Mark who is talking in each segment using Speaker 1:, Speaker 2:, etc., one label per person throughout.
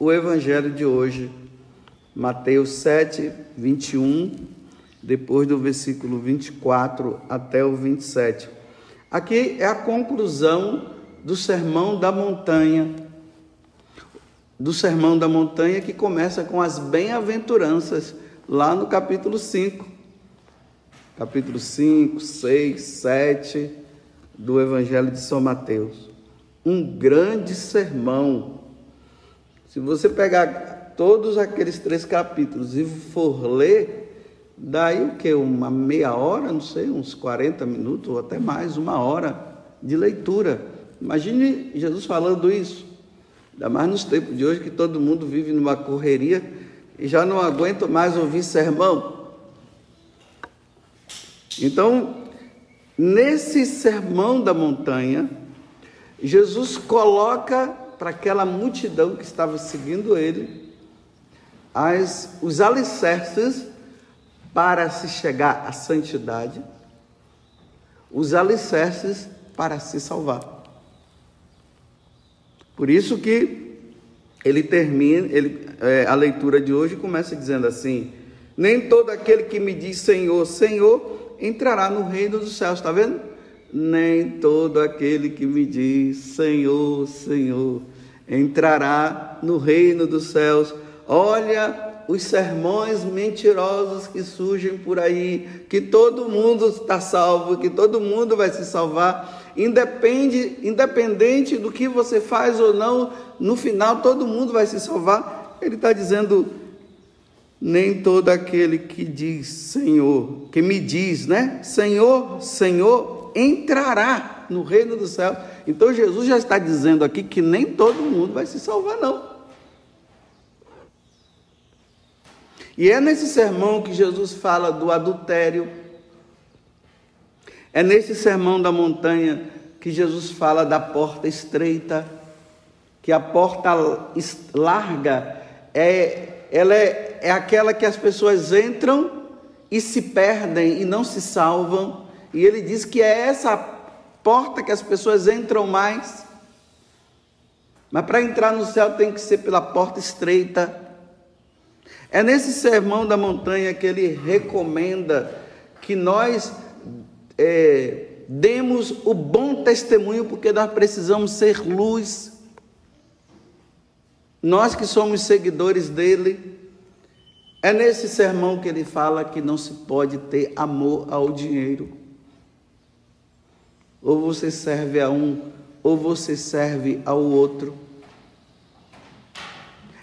Speaker 1: o evangelho de hoje, Mateus 7, 21, depois do versículo 24 até o 27. Aqui é a conclusão do Sermão da Montanha, do Sermão da Montanha que começa com as bem-aventuranças, lá no capítulo 5. Capítulo 5, 6, 7 do Evangelho de São Mateus. Um grande sermão. Se você pegar todos aqueles três capítulos e for ler, daí o que? Uma meia hora, não sei, uns 40 minutos ou até mais, uma hora de leitura. Imagine Jesus falando isso. Ainda mais nos tempos de hoje que todo mundo vive numa correria e já não aguento mais ouvir sermão. Então, nesse sermão da montanha, Jesus coloca para aquela multidão que estava seguindo ele as, os alicerces para se chegar à santidade, os alicerces para se salvar. Por isso que ele termina, ele, é, a leitura de hoje começa dizendo assim: Nem todo aquele que me diz Senhor, Senhor, entrará no reino dos céus, está vendo? Nem todo aquele que me diz Senhor, Senhor, entrará no reino dos céus. Olha os sermões mentirosos que surgem por aí, que todo mundo está salvo, que todo mundo vai se salvar independe, independente do que você faz ou não, no final todo mundo vai se salvar. Ele está dizendo: nem todo aquele que diz Senhor, que me diz, né? Senhor, Senhor, entrará no reino do céu. Então Jesus já está dizendo aqui que nem todo mundo vai se salvar, não. E é nesse sermão que Jesus fala do adultério, é nesse sermão da montanha que Jesus fala da porta estreita, que a porta larga é, ela é, é aquela que as pessoas entram e se perdem e não se salvam. E ele diz que é essa porta que as pessoas entram mais. Mas para entrar no céu tem que ser pela porta estreita. É nesse sermão da montanha que ele recomenda que nós é, demos o bom testemunho, porque nós precisamos ser luz. Nós que somos seguidores dele, é nesse sermão que ele fala que não se pode ter amor ao dinheiro. Ou você serve a um, ou você serve ao outro.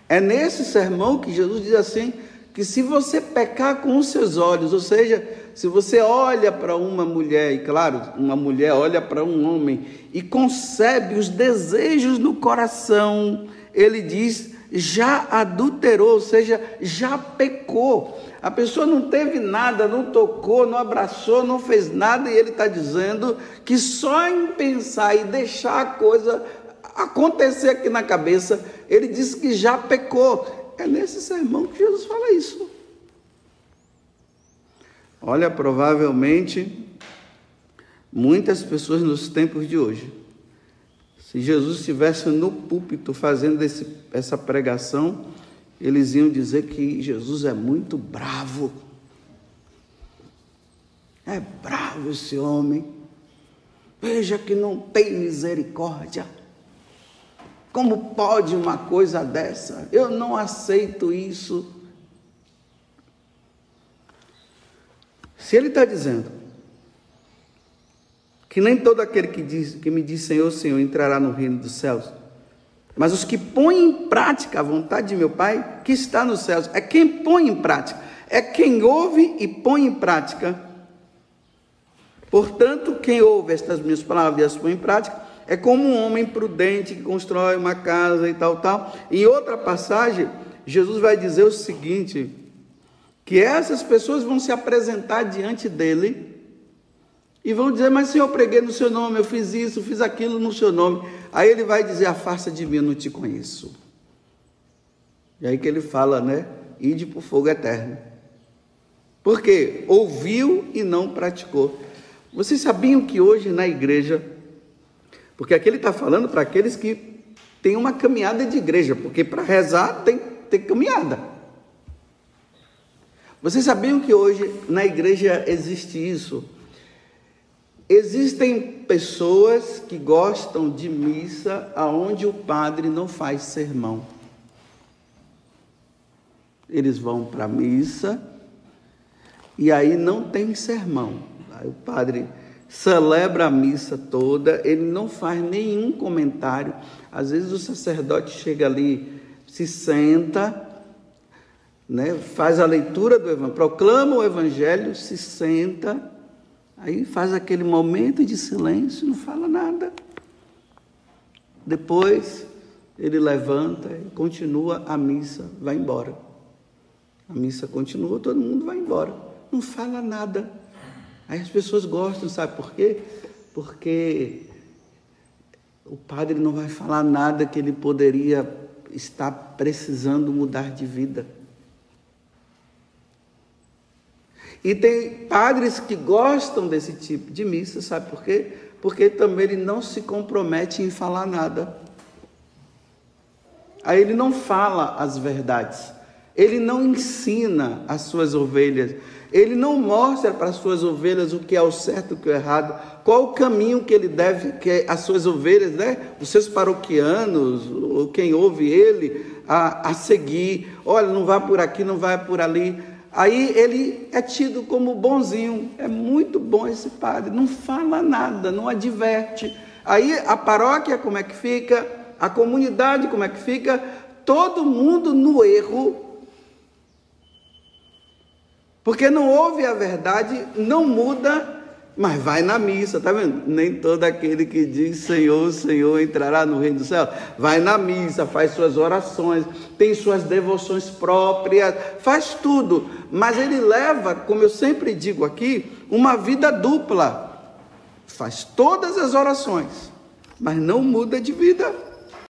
Speaker 1: É nesse sermão que Jesus diz assim: que se você pecar com os seus olhos, ou seja, se você olha para uma mulher, e claro, uma mulher olha para um homem e concebe os desejos no coração, ele diz, já adulterou, ou seja, já pecou. A pessoa não teve nada, não tocou, não abraçou, não fez nada, e ele está dizendo que só em pensar e deixar a coisa acontecer aqui na cabeça, ele diz que já pecou. É nesse sermão que Jesus fala isso. Olha, provavelmente muitas pessoas nos tempos de hoje, se Jesus estivesse no púlpito fazendo esse, essa pregação, eles iam dizer que Jesus é muito bravo. É bravo esse homem. Veja que não tem misericórdia. Como pode uma coisa dessa? Eu não aceito isso. Se ele está dizendo que nem todo aquele que, diz, que me diz Senhor, Senhor entrará no reino dos céus, mas os que põem em prática a vontade de meu Pai que está nos céus, é quem põe em prática, é quem ouve e põe em prática. Portanto, quem ouve estas minhas palavras e as põe em prática, é como um homem prudente que constrói uma casa e tal, tal. Em outra passagem, Jesus vai dizer o seguinte: que essas pessoas vão se apresentar diante dele e vão dizer: Mas Senhor, eu preguei no seu nome, eu fiz isso, fiz aquilo no seu nome. Aí ele vai dizer: Afasta de mim, eu não te conheço. E aí que ele fala, né? Ide para o fogo eterno. Porque ouviu e não praticou. Vocês sabiam que hoje na igreja, porque aqui ele está falando para aqueles que tem uma caminhada de igreja, porque para rezar tem, tem caminhada. Vocês sabiam que hoje na igreja existe isso? Existem pessoas que gostam de missa aonde o padre não faz sermão. Eles vão para a missa e aí não tem sermão. Aí o padre celebra a missa toda, ele não faz nenhum comentário. Às vezes o sacerdote chega ali, se senta, né, faz a leitura do evangelho, proclama o evangelho, se senta, aí faz aquele momento de silêncio, não fala nada. Depois ele levanta e continua a missa, vai embora. A missa continua, todo mundo vai embora. Não fala nada. Aí as pessoas gostam, sabe por quê? Porque o padre não vai falar nada que ele poderia estar precisando mudar de vida. E tem padres que gostam desse tipo de missa, sabe por quê? Porque também ele não se compromete em falar nada. Aí ele não fala as verdades. Ele não ensina as suas ovelhas. Ele não mostra para as suas ovelhas o que é o certo e o que é o errado, qual o caminho que ele deve, que as suas ovelhas, né, os seus paroquianos, ou quem ouve ele, a, a seguir. Olha, não vá por aqui, não vai por ali. Aí ele é tido como bonzinho. É muito bom esse padre, não fala nada, não adverte. Aí a paróquia, como é que fica? A comunidade, como é que fica? Todo mundo no erro porque não ouve a verdade, não muda, mas vai na missa, tá vendo? Nem todo aquele que diz Senhor, Senhor entrará no reino do céu. Vai na missa, faz suas orações, tem suas devoções próprias, faz tudo, mas ele leva, como eu sempre digo aqui, uma vida dupla. Faz todas as orações, mas não muda de vida.